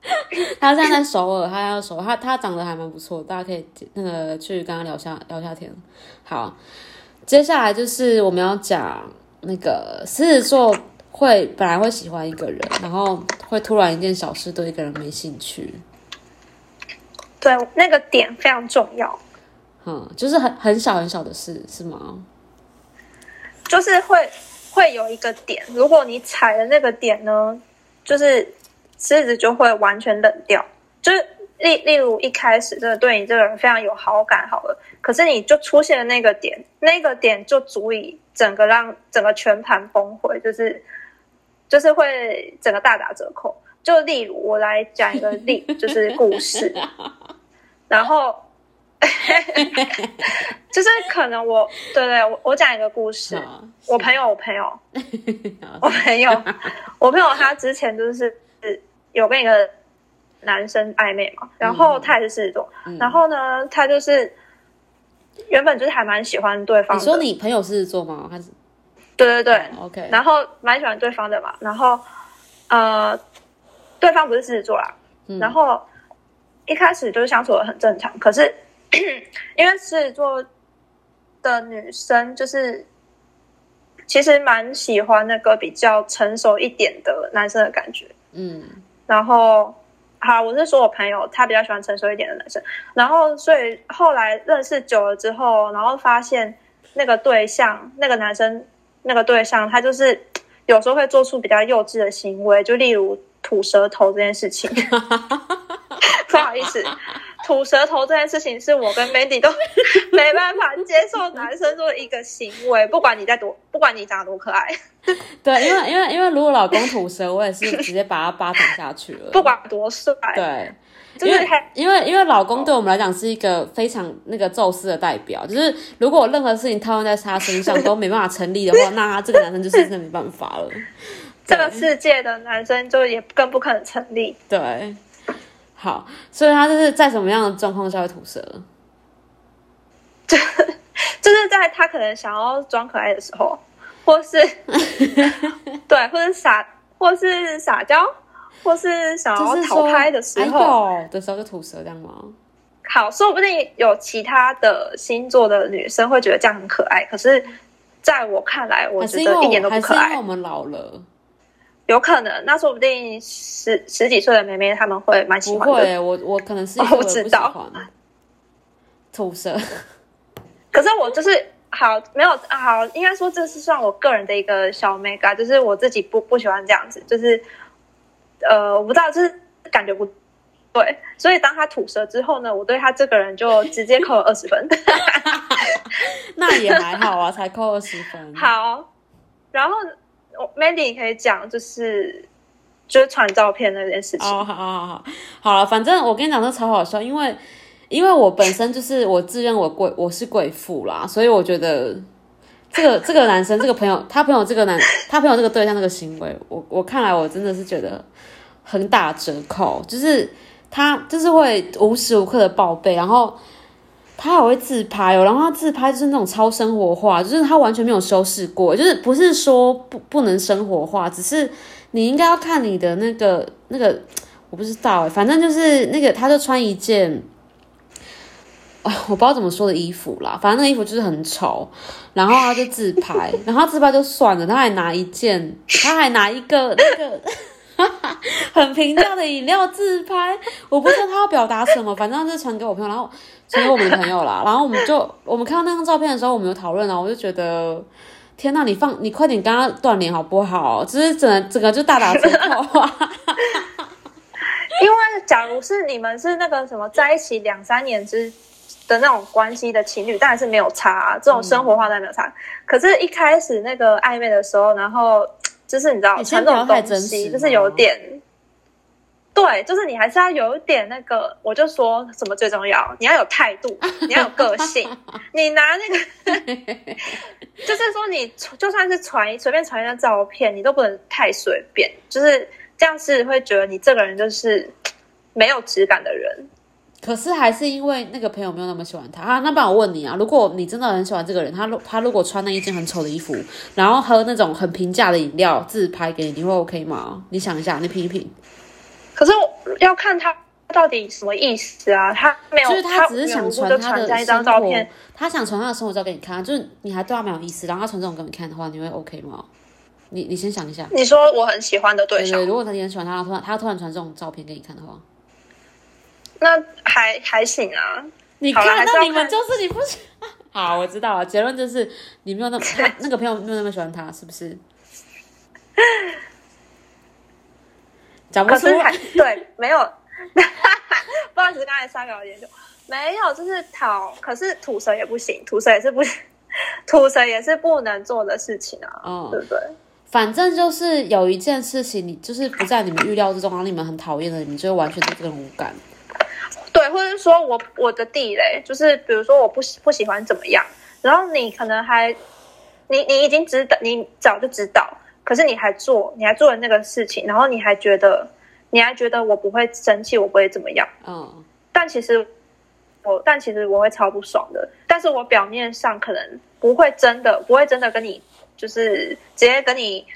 <laughs> 他现在在首尔，他要首他他长得还蛮不错，大家可以那个去跟他聊下聊下天。好，接下来就是我们要讲那个狮子座会本来会喜欢一个人，然后会突然一件小事对一个人没兴趣。对，那个点非常重要。嗯，就是很很小很小的事，是吗？就是会会有一个点，如果你踩的那个点呢，就是。狮子就会完全冷掉，就是例例如一开始真的对你这个人非常有好感，好了，可是你就出现了那个点，那个点就足以整个让整个全盘崩溃，就是就是会整个大打折扣。就例如我来讲一个例，<laughs> 就是故事，然后 <laughs> 就是可能我对对，我我讲一个故事，我朋友我朋友 <laughs> 我朋友我朋友他之前就是。有跟一个男生暧昧嘛，然后他也是狮子座，然后呢，他就是原本就是还蛮喜欢对方。你说你朋友狮子座吗？还是？对对对，OK。然后蛮喜欢对方的嘛，然后呃，对方不是狮子座啦，然后一开始就是相处的很正常，可是 <clears throat> 因为狮子座的女生就是其实蛮喜欢那个比较成熟一点的男生的感觉，嗯。然后，好，我是说我朋友他比较喜欢成熟一点的男生，然后所以后来认识久了之后，然后发现那个对象，那个男生，那个对象，他就是 <tsk> 有时候会做出比较幼稚的行为，就例如吐舌头这件事情。<laughs> 不好意思。吐舌头这件事情是我跟 Mandy 都 <laughs> 没办法接受男生做一个行为，不管你在多，不管你长得多可爱。对，因为因为因为如果老公吐舌，我也是直接把他扒躺下去了。不管多帅。对，因为因为因为老公对我们来讲是一个非常那个宙斯的代表，就是如果任何事情套用在他身上都没办法成立的话，那他这个男生就是真的没办法了。<laughs> 这个世界的男生就也更不可能成立。对。好，所以他就是在什么样的状况下会吐舌？就 <laughs> 就是在他可能想要装可爱的时候，或是 <laughs> 对，或者撒，或是撒娇，或是想要逃开的时候的时候就吐舌，这样吗？好，说不定有其他的星座的女生会觉得这样很可爱，可是在我看来，我觉得一点都不可爱。我们老了。有可能，那说不定十十几岁的妹妹他们会蛮喜欢的。不会，我我可能是 <laughs> 我知道吐舌。<laughs> 可是我就是好没有好，应该说这是算我个人的一个小 mega，就是我自己不不喜欢这样子，就是呃，我不知道，就是感觉不对。所以当他吐舌之后呢，我对他这个人就直接扣了二十分。<laughs> 那也还好啊，才扣二十分。好，然后我 Mandy 可以讲，就是就是传照片那件事情。哦，好好好，好了，反正我跟你讲，这超好笑，因为因为我本身就是我自认我贵，我是贵妇啦，所以我觉得这个这个男生，这个朋友，他朋友这个男，他朋友这个对象这个行为，我我看来我真的是觉得很打折扣，就是他就是会无时无刻的报备，然后。他还会自拍哦，然后他自拍就是那种超生活化，就是他完全没有修饰过，就是不是说不不能生活化，只是你应该要看你的那个那个，我不知道哎，反正就是那个，他就穿一件啊，我不知道怎么说的衣服啦，反正那个衣服就是很丑，然后他就自拍，然后自拍就算了，他还拿一件，他还拿一个那个。<laughs> 很平价的饮料自拍，我不知道他要表达什么，反正就是传给我朋友，然后传给我们的朋友啦。然后我们就我们看到那张照片的时候，我们有讨论啊，我就觉得天呐，你放你快点跟他断联好不好？只是整整个就大打折扣啊。<laughs> 因为假如是你们是那个什么在一起两三年之的那种关系的情侣，当然是没有差，这种生活化当然没有差。可是，一开始那个暧昧的时候，然后。就是你知道传这种东西，就是有点，对，就是你还是要有一点那个。我就说什么最重要，你要有态度，你要有个性。<laughs> 你拿那个，就是说你就算是传随便传一张照片，你都不能太随便，就是这样是会觉得你这个人就是没有质感的人。可是还是因为那个朋友没有那么喜欢他啊。那不然我问你啊，如果你真的很喜欢这个人，他如他如果穿那一件很丑的衣服，然后喝那种很平价的饮料自拍给你，你会 OK 吗？你想一下，你品一品。可是要看他到底什么意思啊？他没有，就是他只是想传他的一张照片，他想传他的生活照给你看，就是你还对他没有意思，然后他传这种给你看的话，你会 OK 吗？你你先想一下。你说我很喜欢的对象，如果他很喜欢他，突然他突然传这种照片给你看的话。那还还行啊，你看到你们就是你不行好，我知道了，结论就是你没有那么那个朋友没有那么喜欢他，是不是？<laughs> 讲不出来，对，没有，<laughs> 不好意思，刚才三秒研究没有，就是讨，可是吐舌也不行，吐舌也是不行，<laughs> 吐舌也是不能做的事情啊，嗯，对不对？反正就是有一件事情，你就是不在你们预料之中，然后你们很讨厌的，你们就完全对这个无感。对，或者是说我我的地雷就是，比如说我不喜不喜欢怎么样，然后你可能还，你你已经知道，你早就知道，可是你还做，你还做了那个事情，然后你还觉得，你还觉得我不会生气，我不会怎么样，嗯，但其实我，但其实我会超不爽的，但是我表面上可能不会真的，不会真的跟你，就是直接跟你。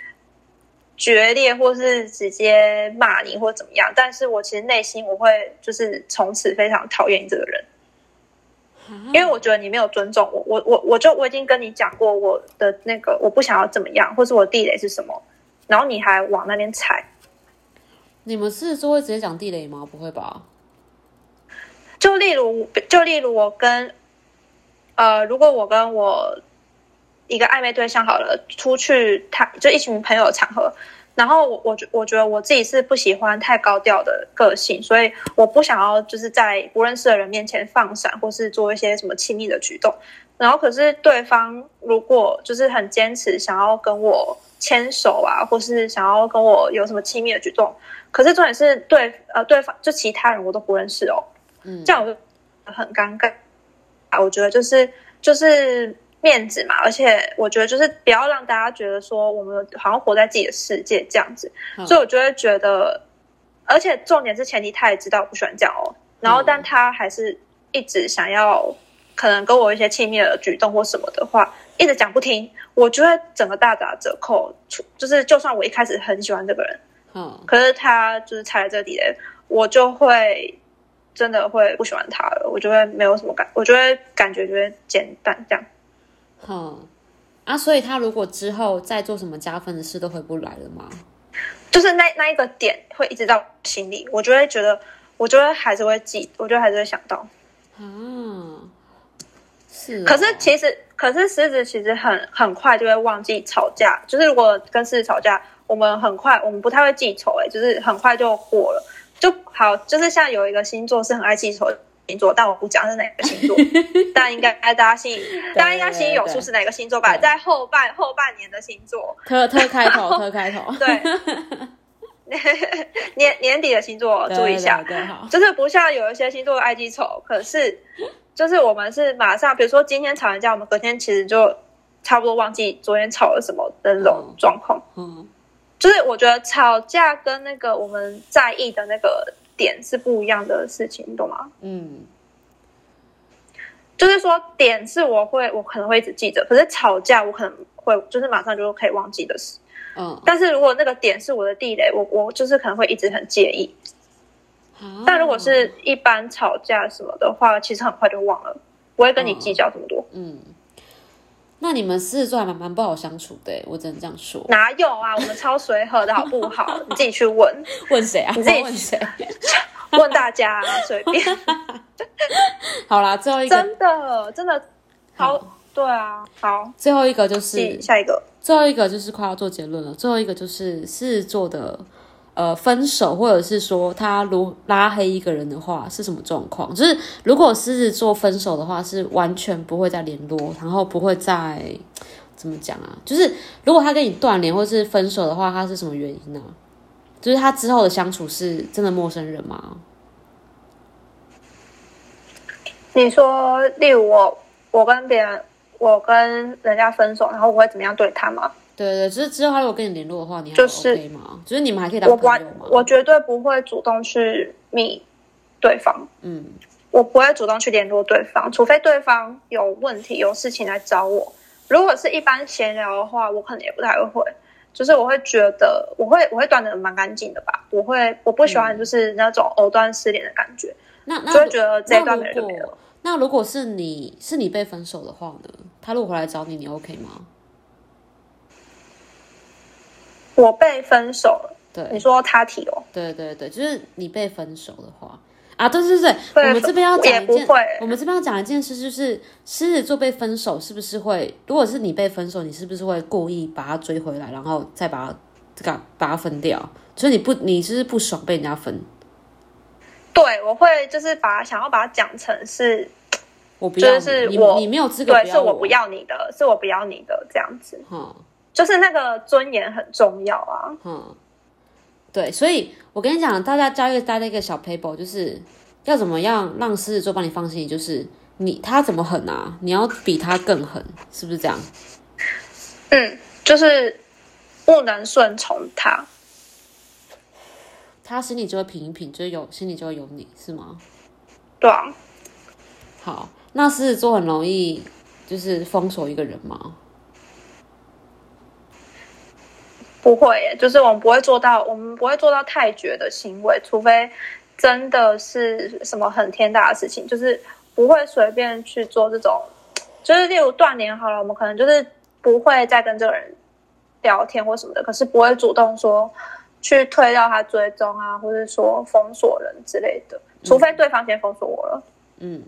决裂，或是直接骂你，或怎么样？但是我其实内心我会就是从此非常讨厌你这个人，因为我觉得你没有尊重我。我我我就我已经跟你讲过我的那个我不想要怎么样，或是我地雷是什么，然后你还往那边踩。你们是就会直接讲地雷吗？不会吧？就例如，就例如我跟呃，如果我跟我。一个暧昧对象好了，出去他就一群朋友场合，然后我我觉我觉得我自己是不喜欢太高调的个性，所以我不想要就是在不认识的人面前放闪，或是做一些什么亲密的举动。然后可是对方如果就是很坚持想要跟我牵手啊，或是想要跟我有什么亲密的举动，可是重点是对呃对方就其他人我都不认识哦，嗯，这样我就很尴尬啊。我觉得就是就是。面子嘛，而且我觉得就是不要让大家觉得说我们好像活在自己的世界这样子，所以我就会觉得，而且重点是前提他也知道我不喜欢这样哦，然后但他还是一直想要可能跟我一些亲密的举动或什么的话，一直讲不听，我就会整个大打折扣，就是就算我一开始很喜欢这个人，嗯，可是他就是踩在这里，我就会真的会不喜欢他了，我就会没有什么感，我就会感觉就会减淡这样。嗯，啊，所以他如果之后再做什么加分的事都回不来了吗？就是那那一个点会一直到心里，我就会觉得，我就会还是会记，我就还是会想到。啊，是。可是其实，可是狮子其实很很快就会忘记吵架。就是如果跟狮子吵架，我们很快，我们不太会记仇，哎，就是很快就过了，就好。就是像有一个星座是很爱记仇，座，但我不讲是哪个星座，<laughs> 但应该大家心里大家应该心里有数是哪个星座吧，在后半后半年的星座，特特开头，特开头，<laughs> 对，<laughs> 年年底的星座注意一下，对对好，就是不像有一些星座爱记仇，可是就是我们是马上，比如说今天吵完架，我们隔天其实就差不多忘记昨天吵了什么的那种嗯。状况。嗯。就是我觉得吵架跟那个我们在意的那个点是不一样的事情，你懂吗？嗯就是说点是我会我可能会一直记着，可是吵架我可能会就是马上就可以忘记的事。嗯，但是如果那个点是我的地雷，我我就是可能会一直很介意。啊但如果是一般吵架什么的话，其实很快就忘了，不会跟你计较这么多。嗯，那你们狮子座还蛮蛮不好相处的欸，我只能这样说。哪有啊？我们超随和的好不好？你自己去问 <laughs> 问谁啊？你自己 <laughs> 问谁？<laughs> 问大家、啊，随便。好啦，最后一个，真的真的好，对啊，好，最后一个就是下一个。最后一个就是快要做结论了。最后一个就是狮子座的呃分手，或者是说他如拉黑一个人的话是什么状况？就是如果狮子座分手的话，是完全不会再联络，然后不会再怎么讲啊？就是如果他跟你断联或是分手的话，他是什么原因呢、就是他之后的相处是真的陌生人吗？你说，例如我，我跟别人，我跟人家分手，然后我会怎么样对他吗？对对对，就是之后他如果跟你联络的话，你还就是 OK 吗？就是你们还可以当朋友吗？，我绝对不会主动去密对方，嗯我不会主动去联络对方，除非对方有问题、有事情来找我。如果是一般闲聊的话，我可能也不太会。就是我会觉得，我会我会断的蛮干净的吧。我会我不喜欢就是那种藕断丝连的感觉，那那就会觉得这一段没那如果人就没了。那如果是你是你被分手的话呢？他如果回来找你，你 OK 吗？我被分手了，对你对说他提哦，对对对，就是你被分手的话啊，对对对，我们这边要讲一件我们这边要讲一件事，就是狮子座被分手是不是会？如果是你被分手，你是不是会故意把他追回来，然后再把他这个把他分掉？所以你不你就是不爽被人家分，对我会就是把想要把它讲成是我不要你，你就是我你没有资格对，是我不要你的，是我不要你的这样子，哈。就是那个尊严很重要啊。嗯，对，所以我跟你讲，大家教一个大家一个小 paper，就是要怎么样让狮子座帮你放心，就是你他怎么狠啊，你要比他更狠，是不是这样？嗯，就是不能顺从他。他心里就会平一平，就是有心里就会有你，是吗？对啊，好，那狮子座很容易就是封锁一个人吗？不会耶，就是我们不会做到，我们不会做到太绝的行为，除非真的是什么很天大的事情，就是不会随便去做这种，就是例如断联好了，我们可能就是不会再跟这个人聊天或什么的，可是不会主动说去推掉他追踪啊，或者说封锁人之类的，除非对方先封锁我了。嗯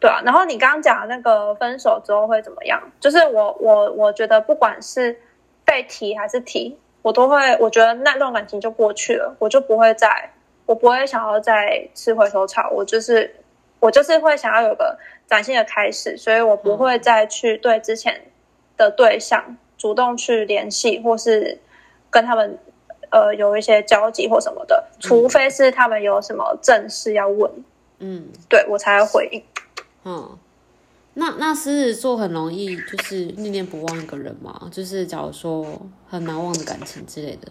对啊，然后你刚刚讲的那个分手之后会怎么样？就是我我我觉得不管是被提还是提，我都会，我觉得那段感情就过去了，我就不会再，我不会想要再吃回头草，我就是我就是会想要有个崭新的开始，所以我不会再去对之前的对象主动去联系，或是跟他们呃有一些交集或什么的，除非是他们有什么正事要问，嗯对我才会回应。嗯。那那狮子座很容易就是念念不忘一个人嘛，就是假如说很难忘的感情之类的，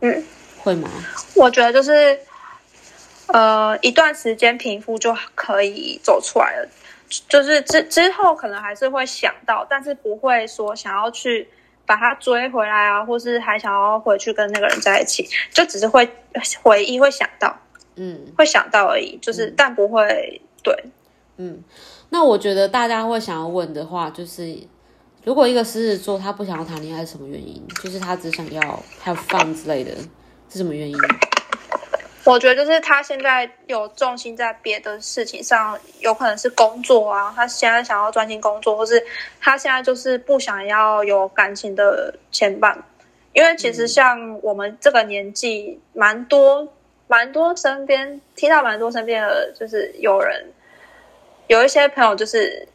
嗯，会吗？我觉得就是，呃，一段时间平复就可以走出来了。就是之之后可能还是会想到，但是不会说想要去把他追回来啊，或是还想要回去跟那个人在一起，就只是会回忆会想到，嗯。会想到而已，就是、但不会对。嗯，那我觉得大家会想要问的话，就是如果一个狮子座他不想要谈恋爱，是什么原因？就是他只想要 have fun 之类的，是什么原因？我觉得就是他现在有重心在别的事情上，有可能是工作啊，他现在想要专心工作，或是他现在就是不想要有感情的牵绊。因为其实像我们这个年纪，蛮多蛮多身边听到蛮多身边的，就是有人有一些朋友，就是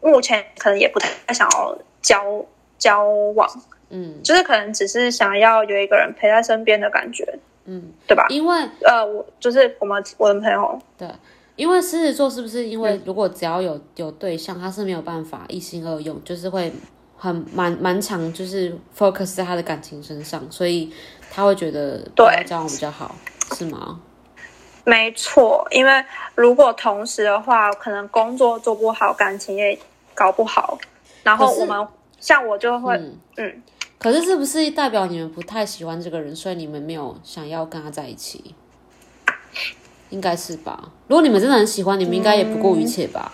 目前可能也不太想要交交往，嗯就是可能只是想要有一个人陪在身边的感觉，嗯，对吧？因为呃，我就是我们我的朋友，对，因为狮子座是不是因嗯为如果只要有有对象，他是没有办法一心二用，就是会很蛮蛮长，就是 focus 在他的感情身上，所以他会觉得对交往比较好，是吗？没错，因为如果同时的话，可能工作做不好，感情也搞不好，然后我们像我就会，嗯嗯可是是不是代表你们不太喜欢这个人，所以你们没有想要跟他在一起？应该是吧。如果你们真的很喜欢，你们应该也不顾一切吧？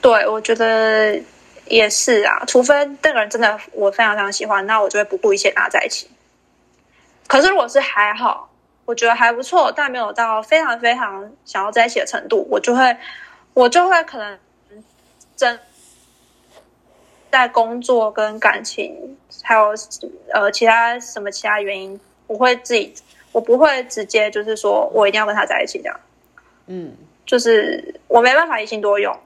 对，我觉得也是啊，除非那个人真的我非常非常喜欢，那我就会不顾一切跟他在一起。可是如果是还好，我觉得还不错，但没有到非常非常想要在一起的程度，我就会我就会可能真在工作跟感情还有呃其他什么其他原因，我会自己我不会直接就是说我一定要跟他在一起这样，嗯，就是我没办法一心多用，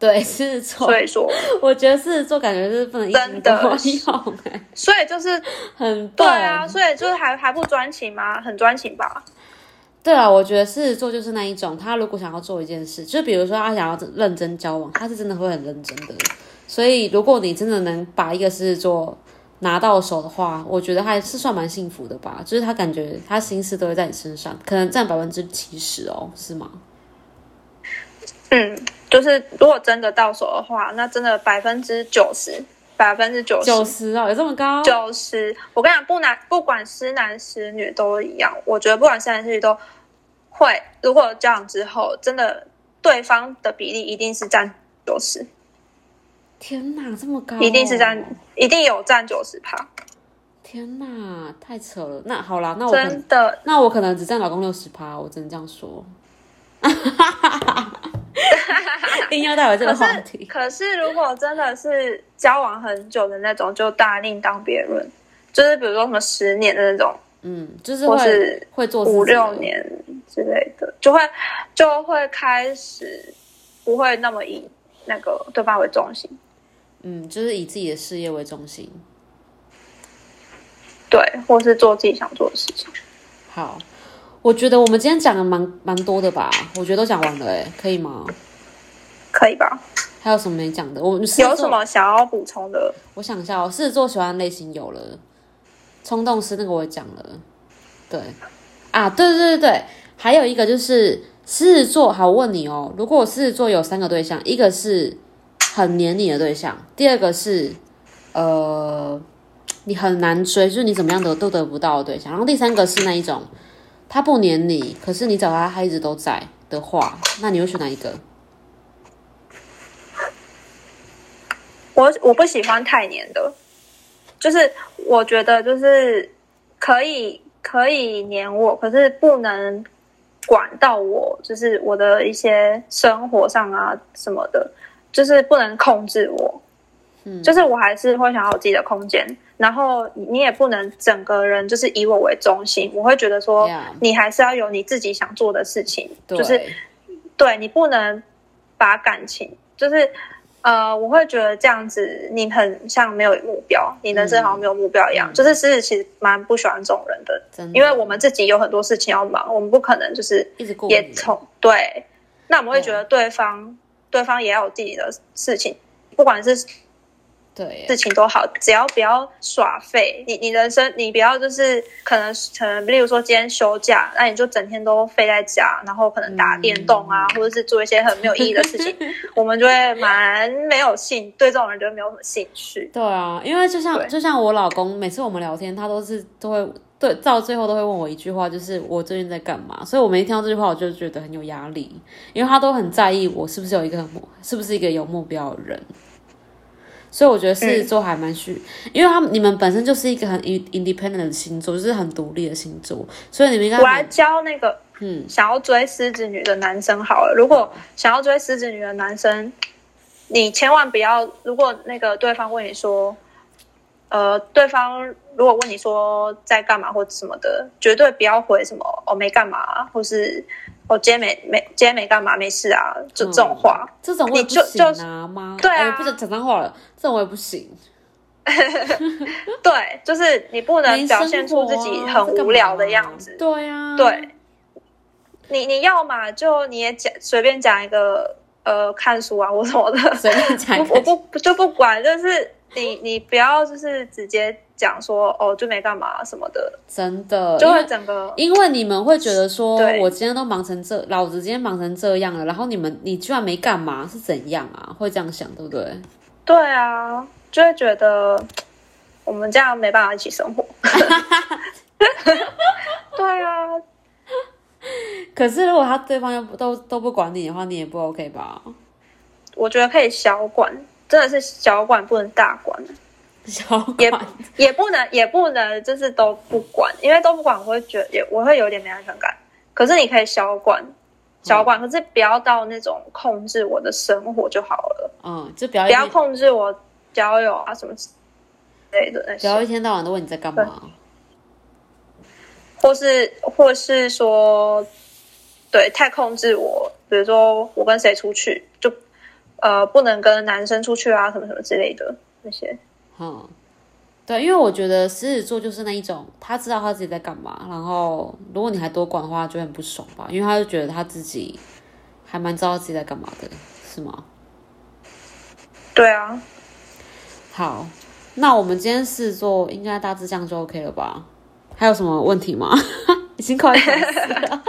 <laughs> 对，狮子座所，以说。<laughs> 我觉得狮子座感觉是不能用、哎，所以就是 <laughs> 很对啊，所以就是还还不专情吗？很专情吧？对啊，我觉得狮子座就是那一种，他如果想要做一件事，就比如说他想要认真交往，他是真的会很认真的。所以，如果你真的能把一个狮子座拿到手的话，我觉得还是算蛮幸福的吧。就是他感觉他心思都会在你身上，可能占百分之七十哦，是吗？嗯，就是如果真的到手的话，那真的百分之九十，百分之九九十。十哦，有这么高？九十，我跟你讲，不男不管是男是女都一样。我觉得不管是男是女都会，如果交往之后，真的对方的比例一定是占九十，天哪，这么高、一定是占，一定有占九十趴，天哪，太扯了。那好啦，那我真的。那我可能只占老公六十趴，我只能这样说。<laughs> <laughs> 硬要带回这个可是话题，可是如果真的是交往很久的那种，就大另当别论。就是比如说什么十年的那种，嗯，就是会或是会做五六年之类的，就会就会开始不会那么以那个对方为中心，嗯，就是以自己的事业为中心。对，或是做自己想做的事情。好，我觉得我们今天讲的蛮蛮多的吧，我觉得都讲完了，哎，可以吗？可以吧？还有什么没讲的？我有什？么想要补充的？我想一下哦，狮子座喜欢的类型有了，冲动是那个我也讲了，对啊，对对对对，还有一个就是狮子座。好，我问你哦，如果我狮子座有三个对象，一个是很黏你的对象，第二个是呃你很难追，就是你怎么样得都得不到的对象，然后第三个是那一种他不黏你，可是你找他他一直都在的话，那你会选哪一个？我我不喜欢太黏的，就是我觉得就是可以可以黏我，可是不能管到我，就是我的一些生活上啊什么的，就是不能控制我。嗯就是我还是会想要有自己的空间，然后你也不能整个人就是以我为中心，我会觉得说你还是要有你自己想做的事情，对，就是对你不能把感情，就是呃，我会觉得这样子你很像没有目标，你人生好像没有目标一样。嗯。就是狮子其实蛮不喜欢这种人的，的，因为我们自己有很多事情要忙，我们不可能就是一直顾你也从对，那我们会觉得对方对方也要有自己的事情，不管是对事情都好，只要不要耍废。你你人生你不要就是可能可能，例如说今天休假，那你就整天都废在家，然后可能打电动啊，或者是做一些很没有意义的事情，<laughs> 我们就会蛮没有兴，对这种人就没有什么兴趣。对啊，因为就像就像我老公，每次我们聊天，他都是都会对到最后都会问我一句话，就是我最近在干嘛。所以我每一听到这句话，我就觉得很有压力，因为他都很在意我是不是有一个很，是不是一个有目标的人。所以我觉得狮子座还蛮虚，因为他们你们本身就是一个很 in- independent 的星座，就是很独立的星座，所以你们应该我来教那个嗯想要追狮子女的男生好了。如果想要追狮子女的男生，你千万不要，如果那个对方问你说，呃，对方如果问你说在干嘛或者什么的，绝对不要回什么哦没干嘛，或是我、今天没没今天没干嘛没事啊，就这种话。这种我也不你就行就啊妈，对啊哎不讲讲脏话了，这种我也不行。<laughs> 对，就是你不能表现出自己很无聊的样子。对啊，对，你你要嘛就你也讲随便讲一个呃看书啊或什么的，随便讲一我我。不就不管，就是你你不要就是直接讲说哦就没干嘛什么的，真的，就会整个因为你们会觉得说，我今天都忙成这，老子今天忙成这样了，然后你们你居然没干嘛，是怎样啊？会这样想，对不对？对啊，就会觉得我们这样没办法一起生活。<laughs> 对啊，可是如果他对方又不都都不管你的话，你也不 OK 吧？我觉得可以小管，真的是小管不能大管。小也也不能也不能就是都不管，因为都不管我会觉得也我会有点没安全感。可是你可以小管小管，可是不要到那种控制我的生活就好了，嗯，就不要不要控制我交友啊什么之类的那些，不要一天到晚都问你在干嘛。或是或是说对太控制我，比如说我跟谁出去就呃不能跟男生出去啊什么什么之类的那些。嗯，对，因为我觉得狮子座就是那一种，他知道他自己在干嘛，然后如果你还多管的话，就很不爽吧，因为他就觉得他自己还蛮知道自己在干嘛的，是吗？对啊，好，那我们今天狮子座应该大致这样就 OK 了吧？还有什么问题吗？<laughs> 已经快烦死了。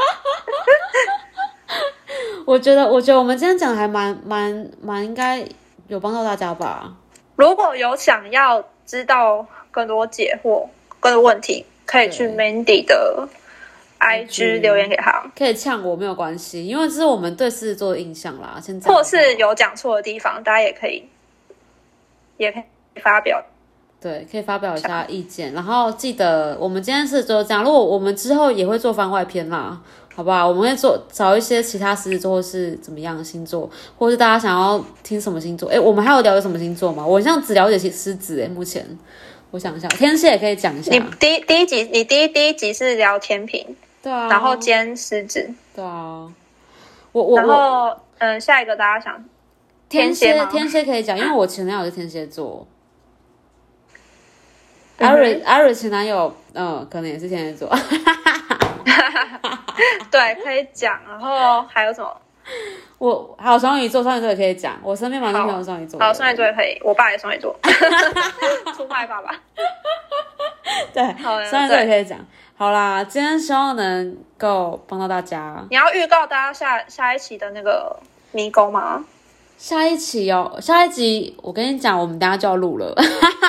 <laughs> 我觉得，我觉得我们今天讲的还蛮蛮蛮应该有帮到大家吧。如果有想要知道更多解惑、更多问题，可以去 Mandy 的 IG 留言给他，可以呛我没有关系，因为这是我们对狮子座的印象啦。现在或是有讲错的地方，大家也可以也可以发表。对，可以发表一下意见。然后记得我们今天是就这样，如果我们之后也会做番外篇啦，好不好？我们会做找一些其他狮子座或是怎么样的星座，或是大家想要听什么星座？哎，我们还有了解什么星座吗？我像只了解狮子，哎，目前我想一下，天蝎也可以讲一下你。第一第一集，你第一第一集是聊天平，对啊，然后兼狮子，对啊，我我然后嗯，下一个大家想天天蝎天蝎可以讲，因为我前男友是天蝎座。嗯哼阿瑞艾瑞前男友，嗯，可能也是天蝎座。<laughs> <laughs> 对可以讲，然后还有什么？我还有双鱼座，双鱼座也可以讲。我身边蛮多好朋友双鱼座的。好，双鱼座也可以，我爸也双鱼座，<laughs> 出卖爸爸。对，好呀双鱼座也可以讲。好啦，今天希望能够帮到大家。你要预告大家下下一期的那个迷宫吗？下一期哦，下一集我跟你讲，我们等一下就要录了，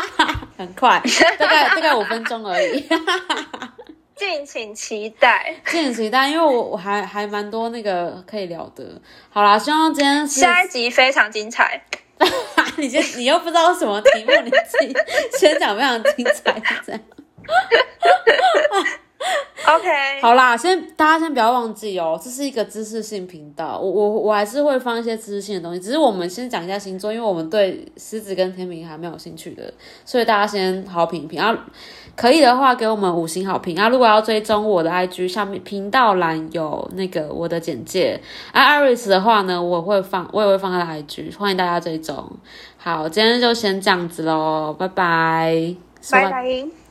<laughs> 很快，大概大概五分钟而已，敬请期待。敬请期待，因为我我还还蛮多那个可以聊的。好啦，希望今天下一集非常精彩。<laughs> 你先你又不知道什么题目，你自己 <laughs> 先讲非常精彩，这样。<laughs> OK，好啦，先大家先不要忘记哦，这是一个知识性频道，我我我还是会放一些知识性的东西，只是我们先讲一下星座，因为我们对狮子跟天平还没有兴趣的，所以大家先好好评一评啊，可以的话给我们五星好评啊，如果要追踪我的 IG 下面频道栏有那个我的简介啊，Iris 的话呢，我会放我也会放他的 IG，欢迎大家追踪。好，今天就先这样子喽，拜拜，拜拜。